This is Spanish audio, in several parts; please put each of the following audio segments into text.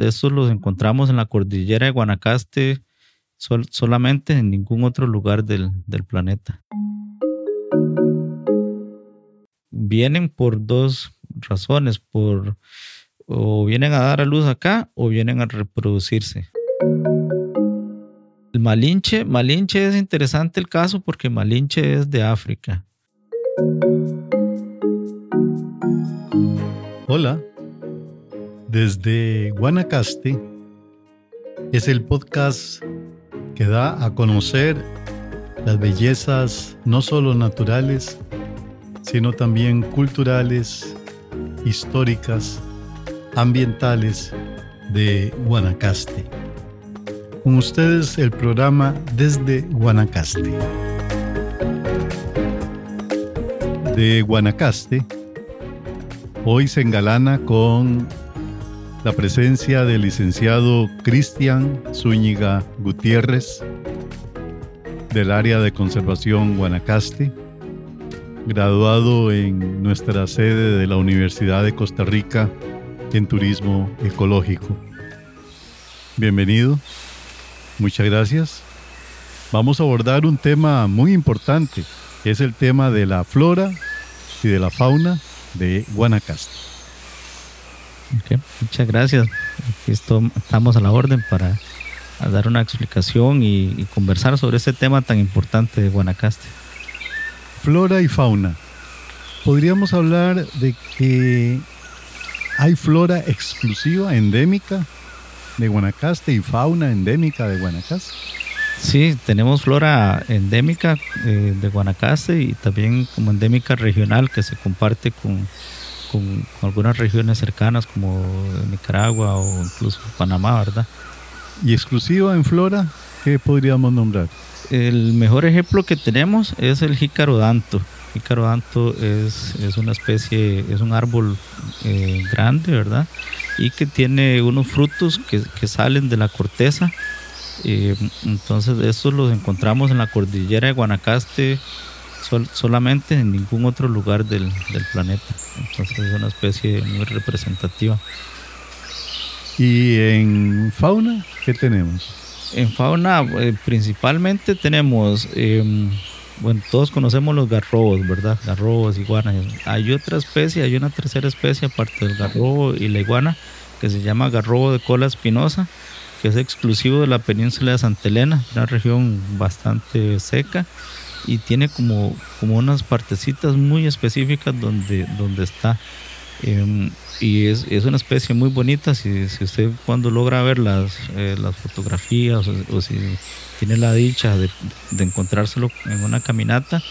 Estos los encontramos en la cordillera de Guanacaste solamente en ningún otro lugar del, planeta. Vienen por dos razones, por o vienen a dar a luz acá o vienen a reproducirse. El Malinche, Malinche es interesante el caso porque Malinche es de África. Hola, desde Guanacaste es el podcast que da a conocer las bellezas no solo naturales, sino también culturales, históricas, ambientales de Guanacaste. Con ustedes el programa Desde Guanacaste. De Guanacaste, hoy se engalana con la presencia del licenciado Cristian Zúñiga Gutiérrez del área de conservación Guanacaste, graduado en nuestra sede de la Universidad de Costa Rica en turismo ecológico. Bienvenido. Muchas gracias. Vamos a abordar un tema muy importante, que es el tema de la flora y de la fauna de Guanacaste. Muchas gracias. estamos a la orden para dar una explicación y, y, conversar sobre este tema tan importante de Guanacaste. Flora y fauna. Podríamos hablar de que hay flora exclusiva, endémica de Guanacaste y fauna endémica de Guanacaste. Sí, tenemos flora endémica eh, de Guanacaste y también como endémica regional que se comparte con, con, algunas regiones cercanas como Nicaragua o incluso Panamá, ¿verdad? ¿Y exclusiva en flora? ¿Qué podríamos nombrar? El mejor ejemplo que tenemos es el jícaro danto. Jícaro danto es, es una especie, es un árbol eh, grande, ¿verdad? y que tiene unos frutos que, que salen de la corteza. Eh, entonces estos los encontramos en la cordillera de Guanacaste solamente en ningún otro lugar del, del, planeta. Entonces es una especie muy representativa. ¿Y en fauna qué tenemos? En fauna eh, principalmente tenemos em, bueno, todos conocemos los garrobos, ¿verdad? Garrobos, iguanas. Hay otra especie, hay una tercera especie aparte del garrobo y la iguana que se llama garrobo de cola espinosa, que es exclusivo de la península de Santa Elena, una región bastante seca y tiene como, como unas partecitas muy específicas donde, donde está. Em, y es, es, una especie muy bonita. Si, si usted cuando logra ver las, eh, las fotografías o, si tiene la dicha de, de, encontrárselo en una caminata,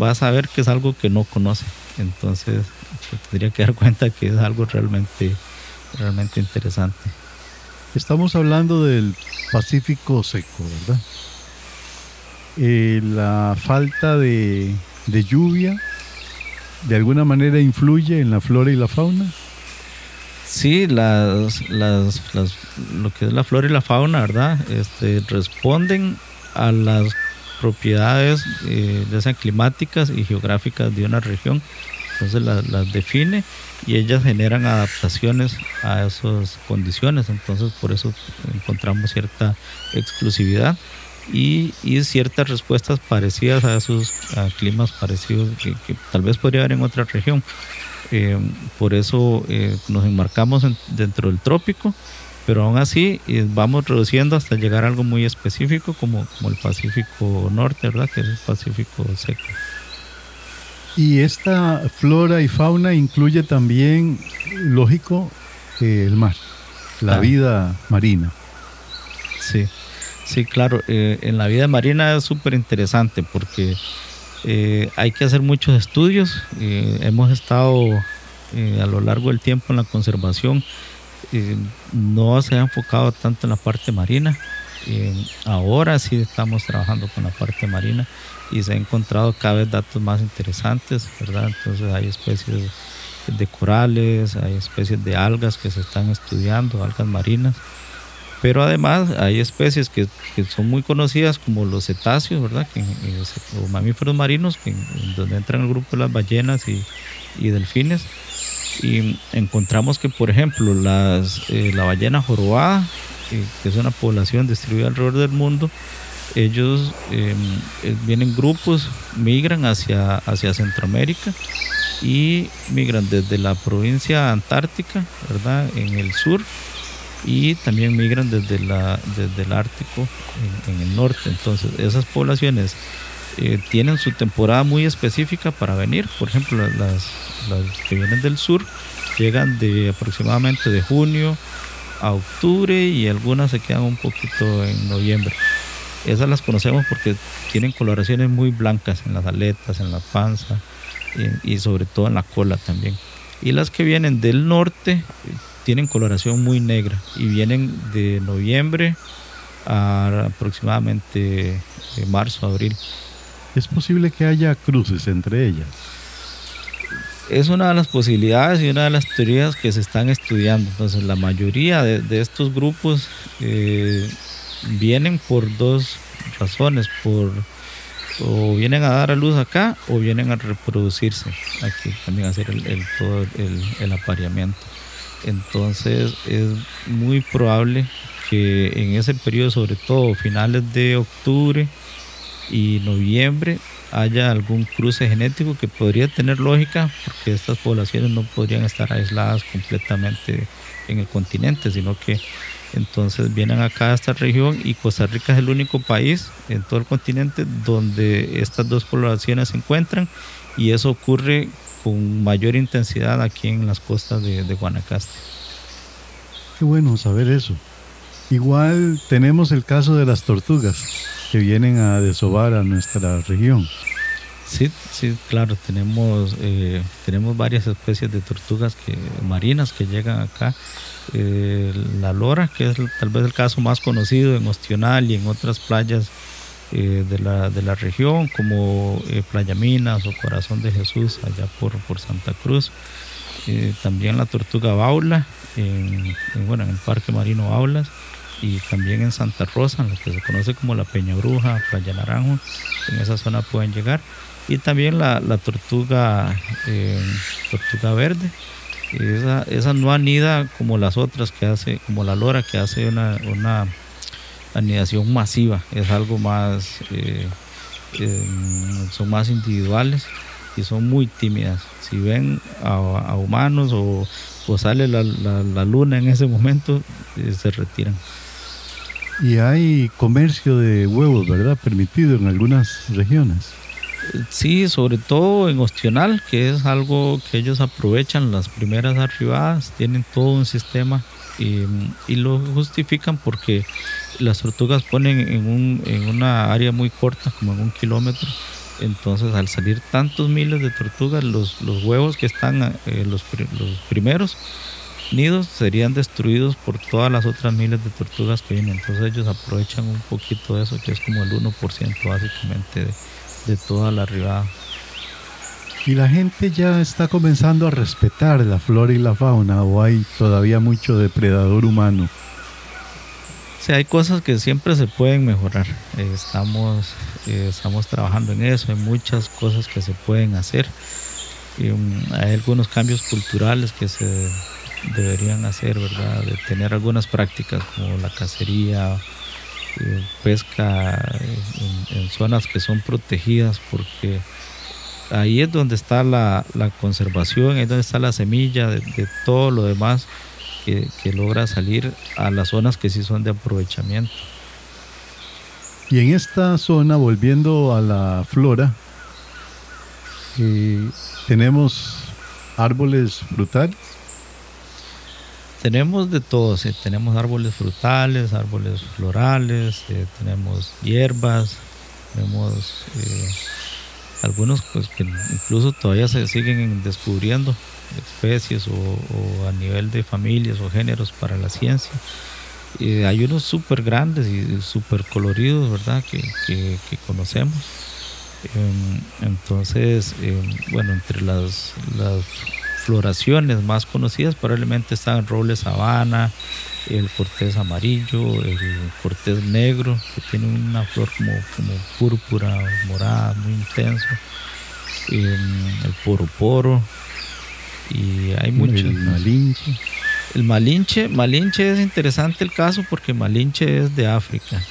va a saber que es algo que no conoce. Entonces se tendría que dar cuenta que es algo realmente, realmente interesante. Estamos hablando del Pacífico seco, ¿verdad? Eh, la falta de, de lluvia de alguna manera influye en la flora y la fauna. Sí, las, las, lo que es la flora y la fauna, ¿verdad? Este, responden a las propiedades eh, climáticas y geográficas de una región. Entonces las, define y ellas generan adaptaciones a esas condiciones. Entonces por eso encontramos cierta exclusividad y, y ciertas respuestas parecidas a esos climas parecidos que, que, tal vez podría haber en otra región. Eh, por eso eh, nos enmarcamos dentro del trópico, pero aún así eh, vamos reduciendo hasta llegar a algo muy específico como, como el Pacífico Norte, ¿verdad? Que es el Pacífico seco. Y esta flora y fauna incluye también, lógico, el mar, la ah. vida marina. Sí, sí, claro. en la vida marina es súper interesante porque eh, hay que hacer muchos estudios. Eh, hemos estado eh, a lo largo del tiempo en la conservación. no se ha enfocado tanto en la parte marina. ahora sí estamos trabajando con la parte marina y se ha encontrado cada vez datos más interesantes, ¿verdad? Entonces hay especies de corales, hay especies de algas que se están estudiando, algas marinas pero además hay especies que, que, son muy conocidas como los cetáceos, ¿verdad? Que, o mamíferos marinos, que, donde entran el grupo de las ballenas y, y, delfines, y encontramos que, por ejemplo, las, eh, la ballena jorobada, que es una población distribuida alrededor del mundo, ellos em, eh, vienen grupos, migran hacia, hacia Centroamérica y migran desde la provincia antártica, ¿verdad? En el sur y también migran desde, la, desde el Ártico en, el norte. Entonces, esas poblaciones eh, tienen su temporada muy específica para venir. Por ejemplo, las, las que vienen del sur llegan de aproximadamente de junio a octubre y algunas se quedan un poquito en noviembre. Esas las conocemos porque tienen coloraciones muy blancas en las aletas, en la panza y, sobre todo en la cola también. Y las que vienen del norte eh, tienen coloración muy negra y vienen de noviembre a aproximadamente eh, marzo, abril. ¿Es posible que haya cruces entre ellas? Es una de las posibilidades y una de las teorías que se están estudiando. Entonces, la mayoría de, estos grupos eh, vienen por dos razones, por o vienen a dar a luz acá o vienen a reproducirse aquí, también a hacer el, todo el, apareamiento. Entonces es muy probable que en ese periodo, sobre todo finales de octubre y noviembre, haya algún cruce genético que podría tener lógica, porque estas poblaciones no podrían estar aisladas completamente en el continente, sino que entonces vienen acá a esta región y Costa Rica es el único país en todo el continente donde estas dos poblaciones se encuentran y eso ocurre con mayor intensidad aquí en las costas de, Guanacaste. Qué bueno saber eso. Igual tenemos el caso de las tortugas que vienen a desovar a nuestra región. Sí, sí, claro, tenemos, eh, tenemos varias especies de tortugas que, marinas que llegan acá eh, la lora, que es tal vez el caso más conocido en Ostional y en otras playas eh, de, la, de, la, región, como eh, Playa Minas o Corazón de Jesús, allá por, por Santa Cruz. también la tortuga baula, en, bueno, en el Parque Marino Baulas, y también en Santa Rosa, en lo que se conoce como la Peña Bruja, Playa Naranjo, en esa zona pueden llegar. Y también la, la tortuga, tortuga verde, esa, esa no anida como las otras que hace, como la lora que hace una, una anidación masiva, es algo más, eh, em, son más individuales y son muy tímidas. Si ven a, humanos o, sale la, la, luna en ese momento, eh, se retiran. Y hay comercio de huevos, ¿verdad? Permitido en algunas regiones. Sí, sobre todo en Ostional, que es algo que ellos aprovechan las primeras arribadas, tienen todo un sistema y, lo justifican porque las tortugas ponen en, un, en una área muy corta, como en un kilómetro. Entonces, al salir tantos miles de tortugas, los, los huevos que están, eh, los, los primeros nidos, serían destruidos por todas las otras miles de tortugas que vienen. Entonces, ellos aprovechan un poquito de eso, que es como el 1% básicamente de de toda la ribada. ¿Y la gente ya está comenzando a respetar la flora y la fauna o hay todavía mucho depredador humano? Sí, hay cosas que siempre se pueden mejorar. Eh, estamos, eh, estamos trabajando en eso, hay muchas cosas que se pueden hacer. Um, hay algunos cambios culturales que se deberían hacer, ¿verdad? De tener algunas prácticas como la cacería, eh, pesca en, zonas que son protegidas porque ahí es donde está la, conservación, es donde está la semilla de, todo lo demás que, logra salir a las zonas que sí son de aprovechamiento. Y en esta zona, volviendo a la flora, eh, tenemos árboles frutales tenemos de todo, tenemos árboles frutales, árboles florales, eh, tenemos hierbas, tenemos eh, algunos pues, que incluso todavía se siguen descubriendo especies o, a nivel de familias o géneros para la ciencia. hay unos súper grandes y súper coloridos, ¿verdad? Que, que, conocemos. Em, entonces, em, bueno, entre las floraciones más conocidas probablemente están roble sabana, el cortés amarillo, el cortés negro, que tiene una flor como, como púrpura, morada, muy intenso, em, el poro poro, y hay muchos. El Malinche. El Malinche, Malinche es interesante el caso porque Malinche es de África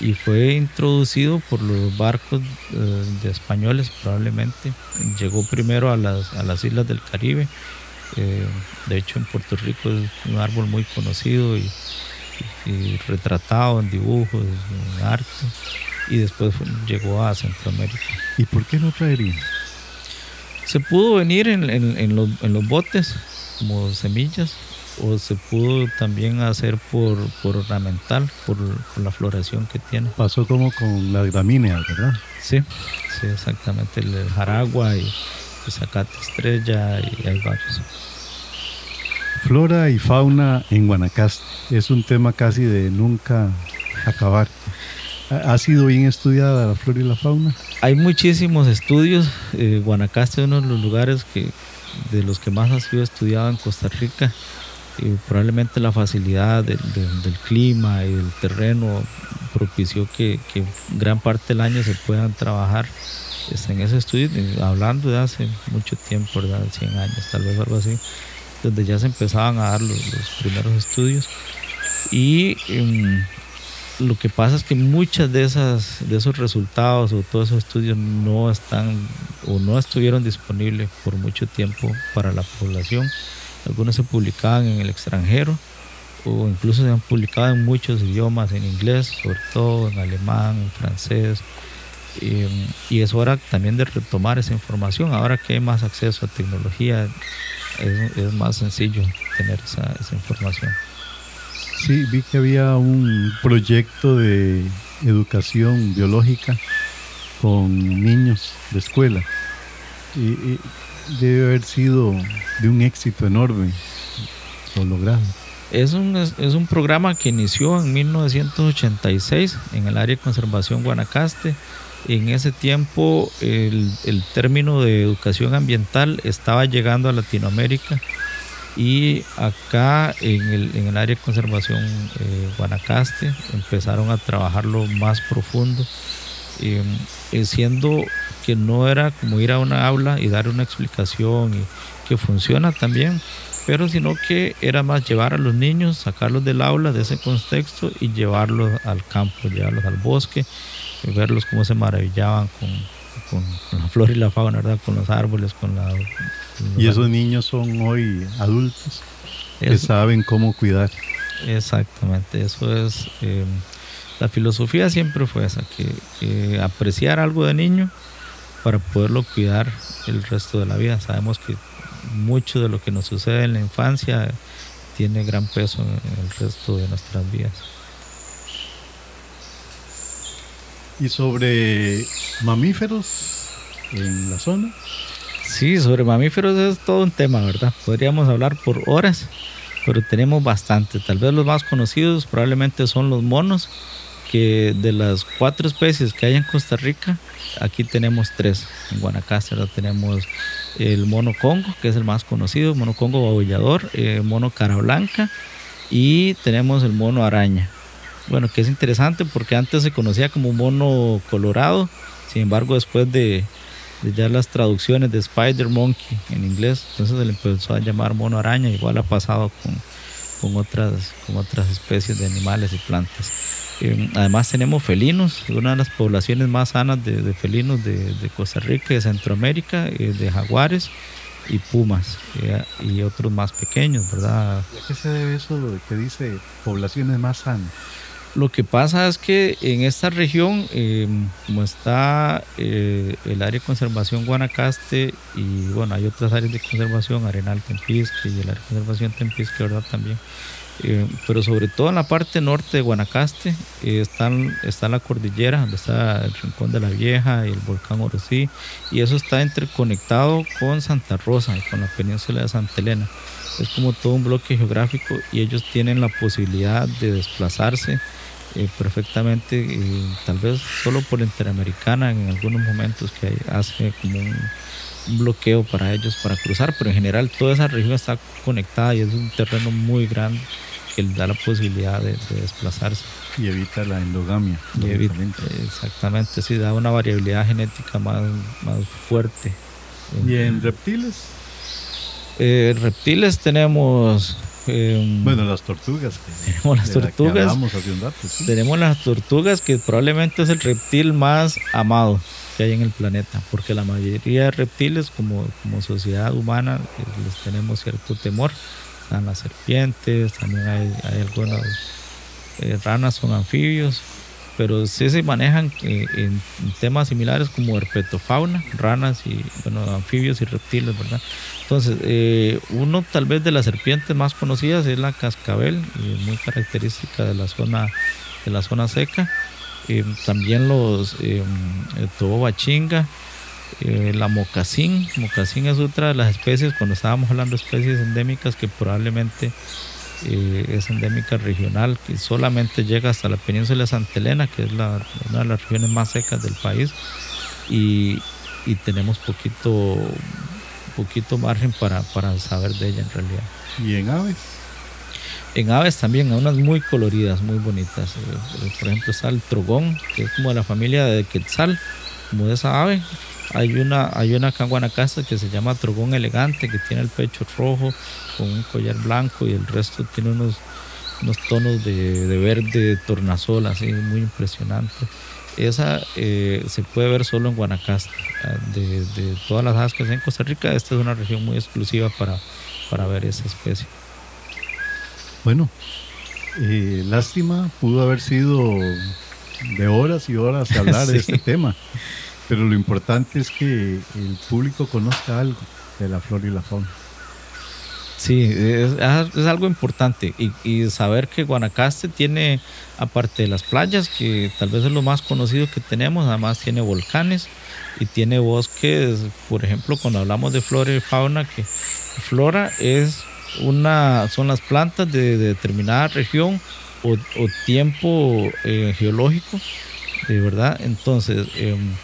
y fue introducido por los barcos eh, de españoles probablemente. Llegó primero a las, a las islas del Caribe. Eh, de hecho en Puerto Rico es un árbol muy conocido y, y retratado en dibujos, en arte. Y después fue- llegó a Centroamérica. ¿Y por qué no traerían? Se pudo venir en, en- en los, en los botes como semillas o se pudo también hacer por, por ornamental, por, por la floración que tiene. Pasó como con las gramíneas, ¿verdad? Sí, sí, exactamente. El, jaragua y el zacate estrella y hay varios. Flora y fauna en Guanacaste es un tema casi de nunca acabar. ¿Ha ha sido bien estudiada la flora y la fauna? Hay muchísimos estudios. eh, Guanacaste es uno de los lugares que, de los que más ha sido estudiado en Costa Rica. Y probablemente la facilidad del, clima y del terreno propició que, gran parte del año se puedan trabajar este, en ese estudio, eh, hablando de hace mucho tiempo, ¿verdad? 100 años, tal vez algo así, donde ya se empezaban a dar los, los primeros estudios. Y em, lo que pasa es que muchas de esas de esos resultados o todos esos estudios no están o no estuvieron disponibles por mucho tiempo para la población. Algunos se publicaban en el extranjero o incluso se han publicado en muchos idiomas, en inglés, sobre todo en alemán, en francés. Eh, y es hora también de retomar esa información. Ahora que hay más acceso a tecnología, es, más sencillo tener esa, esa información. Sí, vi que había un proyecto de educación biológica con niños de escuela. Y debe haber sido de un éxito enorme lo logrado. Es un, es un programa que inició en 1986 en el área de conservación Guanacaste. En ese tiempo el, el término de educación ambiental estaba llegando a Latinoamérica y acá en el, en el área de conservación eh, Guanacaste empezaron a trabajarlo más profundo, eh, eh, siendo que no era como ir a una aula y dar una explicación y que funciona también, pero sino que era más llevar a los niños, sacarlos del aula, de ese contexto y llevarlos al campo, llevarlos al bosque, y verlos cómo se maravillaban con, con, con la flora y la fauna, ¿verdad? con los árboles, con la... con Y esos niños son hoy adultos que saben cómo cuidar. Exactamente, eso es. eh, la filosofía siempre fue esa, que, que apreciar algo de niño para poderlo cuidar el resto de la vida. Sabemos que mucho de lo que nos sucede en la infancia tiene gran peso en el resto de nuestras vidas. Y sobre mamíferos en la zona, Sí, sobre mamíferos es todo un tema, ¿verdad? Podríamos hablar por horas, pero tenemos bastante. Tal vez los más conocidos probablemente son los monos, que de las cuatro especies que hay en Costa Rica, aquí tenemos tres. En Guanacaste tenemos el mono congo, que es el más conocido, mono congo baullador, eh, mono cara blanca, y tenemos el mono araña. Bueno, que es interesante porque antes se conocía como mono colorado, sin embargo después de, de ya las traducciones de Spider Monkey en inglés, entonces se le empezó a llamar mono araña, igual ha pasado con, con, otras, con otras especies de animales y plantas. Eh, además tenemos felinos, una de las poblaciones más sanas de, de felinos de, de, Costa Rica y de Centroamérica, eh, de jaguares y pumas eh, y otros más pequeños, ¿verdad? ¿a qué se debe eso de que dice poblaciones más sanas? Lo que pasa es que en esta región, eh, como está eh, el área de conservación Guanacaste y bueno, hay otras áreas de conservación, Arenal Tempisque y el área de conservación Tempisque, ¿verdad? También. Eh, pero sobre todo en la parte norte de Guanacaste eh, están, está la cordillera, donde está el Rincón de la Vieja y el volcán Orosí, y eso está interconectado con Santa Rosa y con la península de Santa Elena. Es como todo un bloque geográfico y ellos tienen la posibilidad de desplazarse eh, perfectamente, eh, tal vez solo por Interamericana en algunos momentos que hace como un, bloqueo para ellos para cruzar, pero en general toda esa región está conectada y es un terreno muy grande que les da la posibilidad de, de desplazarse. Y evita la endogamia. Y evita, exactamente, sí, da una variabilidad genética más, más fuerte. ¿Y en reptiles? Eh, reptiles tenemos em, bueno, las tortugas. tenemos las tortugas. Tenemos las tortugas que probablemente es el reptil más amado que hay en el planeta, porque la mayoría de reptiles, como, sociedad humana, eh, les tenemos cierto temor. Están las serpientes, también hay, algunas eh, ranas, son anfibios, pero sí se manejan eh, en temas similares como herpetofauna, ranas y bueno, anfibios y reptiles, ¿verdad? Entonces, uno tal vez de las serpientes más conocidas es la cascabel, muy característica de la zona, de la zona seca eh, también los eh, el tobo bachinga, eh, la mocasín. Mocasín es otra de las especies, cuando estábamos hablando de especies endémicas, que probablemente es endémica regional, que solamente llega hasta la península de Santa Elena, que es la, una de las regiones más secas del país, y, y tenemos poquito, poquito margen para, para saber de ella en realidad. ¿Y en aves? En aves también, hay unas muy coloridas, muy bonitas. Eh, eh, por ejemplo, está el trogón, que es como de la familia de Quetzal, como de esa ave. Hay una, hay una acá que se llama trogón elegante, que tiene el pecho rojo con un collar blanco y el resto tiene unos, unos tonos de, de verde tornasol, así muy impresionante. Esa eh, se puede ver solo en Guanacaste. Ah, de, de, todas las aves que hay en Costa Rica, esta es una región muy exclusiva para, para ver esa especie. Bueno, eh, lástima, pudo haber sido de horas y horas hablar de este tema, pero lo importante es que el público conozca algo de la flora y la fauna. Sí, es, algo importante y, saber que Guanacaste tiene, aparte de las playas, que tal vez es lo más conocido que tenemos, además tiene volcanes y tiene bosques, por ejemplo, cuando hablamos de flora y fauna, que flora es una, son las plantas de, determinada región o, tiempo eh, geológico, de verdad. Entonces, em,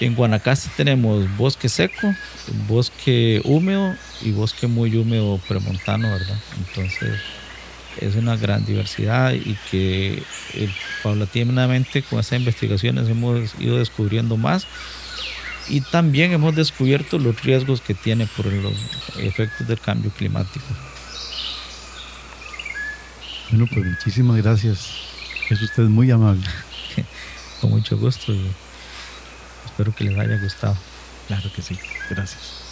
en Guanacaste tenemos bosque seco, bosque húmedo y bosque muy húmedo premontano, ¿verdad? Entonces, es una gran diversidad y que eh, paulatinamente con estas investigaciones hemos ido descubriendo más y también hemos descubierto los riesgos que tiene por los efectos del cambio climático. Bueno, pues muchísimas gracias. Es usted muy amable. Con mucho gusto y espero que les haya gustado. Claro que sí. Gracias.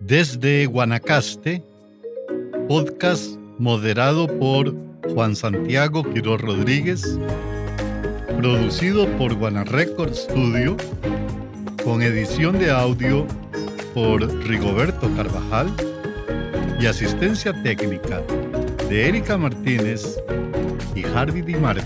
Desde Guanacaste, podcast moderado por Juan Santiago Quiroz Rodríguez, producido por Guana Record Studio, con edición de audio por Rigoberto Carvajal y asistencia técnica de Erika Martínez y Harvey Di Marco.